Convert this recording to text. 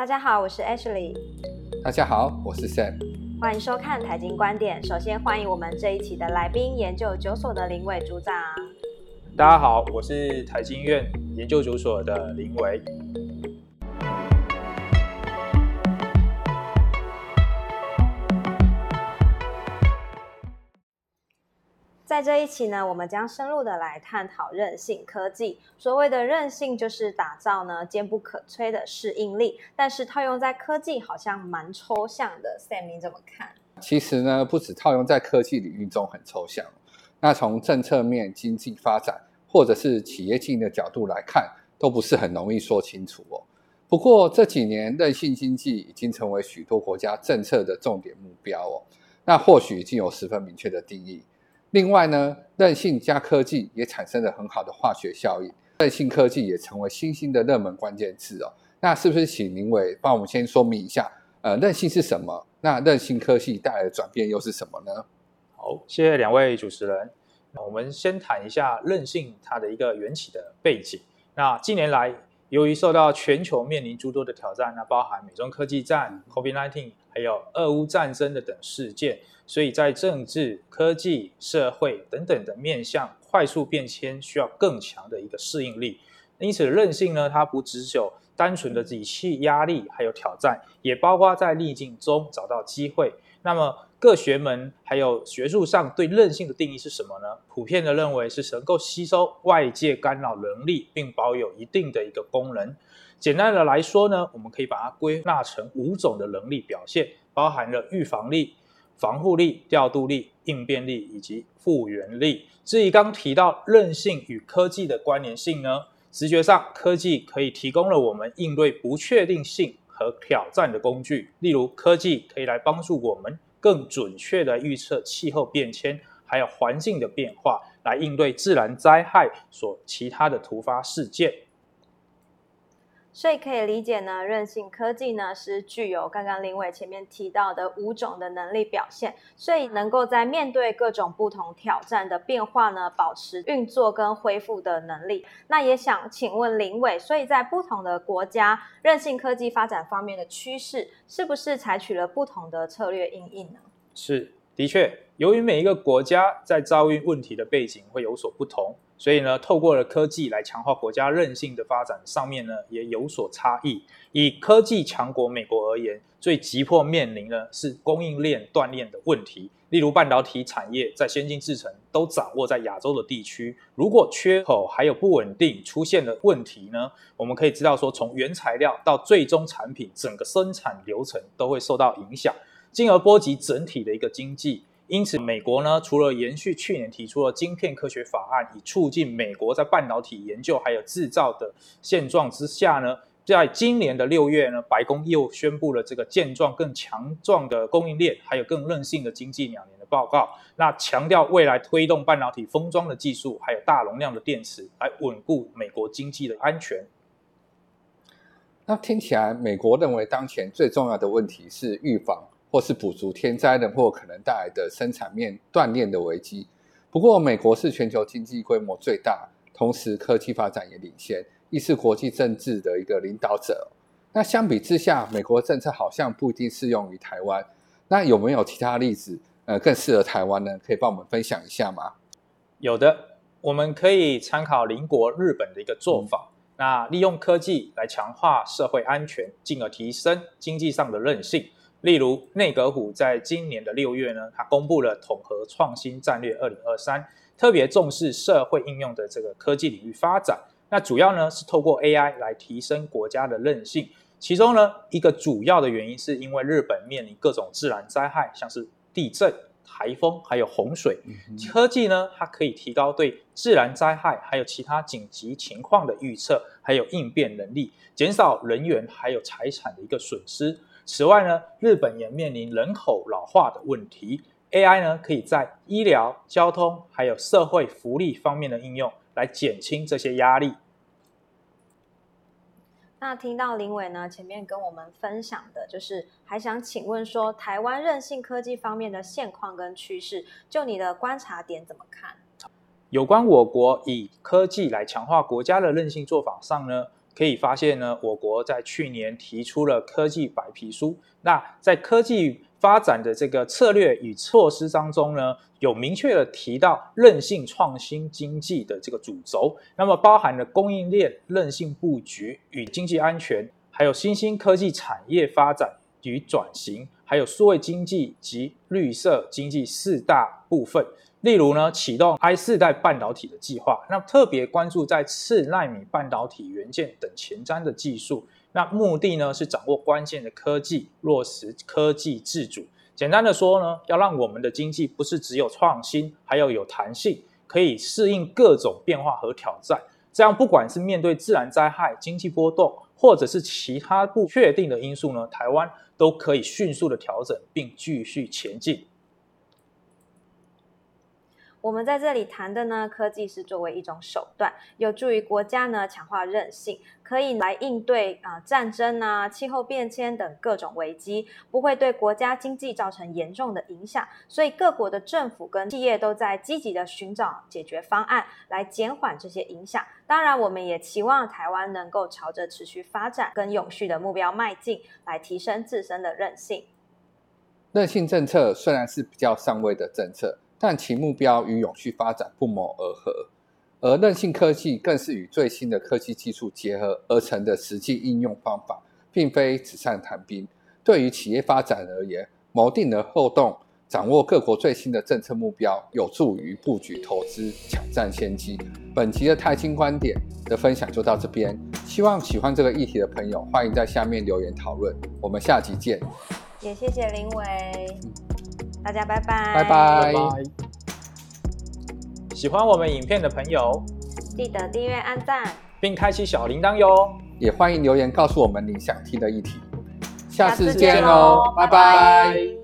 大家好，我是 Ashley。大家好，我是 Sam。欢迎收看财经观点。首先欢迎我们这一期的来宾，研究九所的林伟组长。大家好，我是台经院研究九所的林伟。在这一期呢，我们将深入的来探讨韧性科技。所谓的韧性，就是打造呢坚不可摧的适应力。但是套用在科技，好像蛮抽象的。Sam，你怎么看？其实呢，不止套用在科技领域中很抽象，那从政策面、经济发展，或者是企业经营的角度来看，都不是很容易说清楚哦。不过这几年，韧性经济已经成为许多国家政策的重点目标哦。那或许已经有十分明确的定义。另外呢，韧性加科技也产生了很好的化学效应，韧性科技也成为新兴的热门关键字哦。那是不是请林伟帮我们先说明一下，呃，韧性是什么？那韧性科技带来的转变又是什么呢？好，谢谢两位主持人。我们先谈一下韧性它的一个缘起的背景。那近年来，由于受到全球面临诸多的挑战，那包含美中科技战、COVID-19，还有俄乌战争的等事件。所以在政治、科技、社会等等的面向快速变迁，需要更强的一个适应力。因此，韧性呢，它不只有单纯的底气压力，还有挑战，也包括在逆境中找到机会。那么，各学门还有学术上对韧性的定义是什么呢？普遍的认为是能够吸收外界干扰能力，并保有一定的一个功能。简单的来说呢，我们可以把它归纳成五种的能力表现，包含了预防力。防护力、调度力、应变力以及复原力。至于刚提到韧性与科技的关联性呢？直觉上，科技可以提供了我们应对不确定性和挑战的工具。例如，科技可以来帮助我们更准确的预测气候变迁，还有环境的变化，来应对自然灾害所其他的突发事件。所以可以理解呢，韧性科技呢是具有刚刚林伟前面提到的五种的能力表现，所以能够在面对各种不同挑战的变化呢，保持运作跟恢复的能力。那也想请问林伟，所以在不同的国家，韧性科技发展方面的趋势，是不是采取了不同的策略应应呢？是，的确，由于每一个国家在遭遇问题的背景会有所不同。所以呢，透过了科技来强化国家韧性的发展，上面呢也有所差异。以科技强国美国而言，最急迫面临的是供应链断裂的问题。例如半导体产业在先进制程都掌握在亚洲的地区，如果缺口还有不稳定出现的问题呢，我们可以知道说，从原材料到最终产品，整个生产流程都会受到影响，进而波及整体的一个经济。因此，美国呢，除了延续去年提出了晶片科学法案，以促进美国在半导体研究还有制造的现状之下呢，在今年的六月呢，白宫又宣布了这个健壮更强壮的供应链，还有更韧性的经济两年的报告。那强调未来推动半导体封装的技术，还有大容量的电池，来稳固美国经济的安全。那听起来，美国认为当前最重要的问题是预防。或是补足天灾人祸可能带来的生产面断裂的危机。不过，美国是全球经济规模最大，同时科技发展也领先，亦是国际政治的一个领导者。那相比之下，美国政策好像不一定适用于台湾。那有没有其他例子，呃，更适合台湾呢？可以帮我们分享一下吗？有的，我们可以参考邻国日本的一个做法。那利用科技来强化社会安全，进而提升经济上的韧性。例如，内阁府在今年的六月呢，它公布了统合创新战略二零二三，特别重视社会应用的这个科技领域发展。那主要呢是透过 AI 来提升国家的韧性。其中呢，一个主要的原因是因为日本面临各种自然灾害，像是地震、台风还有洪水，科技呢它可以提高对自然灾害还有其他紧急情况的预测，还有应变能力，减少人员还有财产的一个损失。此外呢，日本也面临人口老化的问题，AI 呢可以在医疗、交通还有社会福利方面的应用，来减轻这些压力。那听到林伟呢前面跟我们分享的，就是还想请问说，台湾韧性科技方面的现况跟趋势，就你的观察点怎么看？有关我国以科技来强化国家的韧性做法上呢？可以发现呢，我国在去年提出了科技白皮书。那在科技发展的这个策略与措施当中呢，有明确的提到韧性创新经济的这个主轴。那么包含了供应链韧性布局与经济安全，还有新兴科技产业发展与转型，还有数位经济及绿色经济四大部分。例如呢，启动 I 四代半导体的计划，那特别关注在次纳米半导体元件等前瞻的技术，那目的呢是掌握关键的科技，落实科技自主。简单的说呢，要让我们的经济不是只有创新，还要有弹性，可以适应各种变化和挑战。这样不管是面对自然灾害、经济波动，或者是其他不确定的因素呢，台湾都可以迅速的调整，并继续前进。我们在这里谈的呢，科技是作为一种手段，有助于国家呢强化韧性，可以来应对啊战争啊、气候变迁等各种危机，不会对国家经济造成严重的影响。所以各国的政府跟企业都在积极的寻找解决方案，来减缓这些影响。当然，我们也期望台湾能够朝着持续发展跟永续的目标迈进，来提升自身的韧性。韧性政策虽然是比较上位的政策。但其目标与永续发展不谋而合，而韧性科技更是与最新的科技技术结合而成的实际应用方法，并非纸上谈兵。对于企业发展而言，谋定了后动，掌握各国最新的政策目标，有助于布局投资，抢占先机。本集的泰金观点的分享就到这边，希望喜欢这个议题的朋友，欢迎在下面留言讨论。我们下集见。也谢谢林伟。大家拜拜，拜拜。喜欢我们影片的朋友，记得订阅、按赞，并开启小铃铛哟。也欢迎留言告诉我们你想听的议题。下次见喽，拜拜。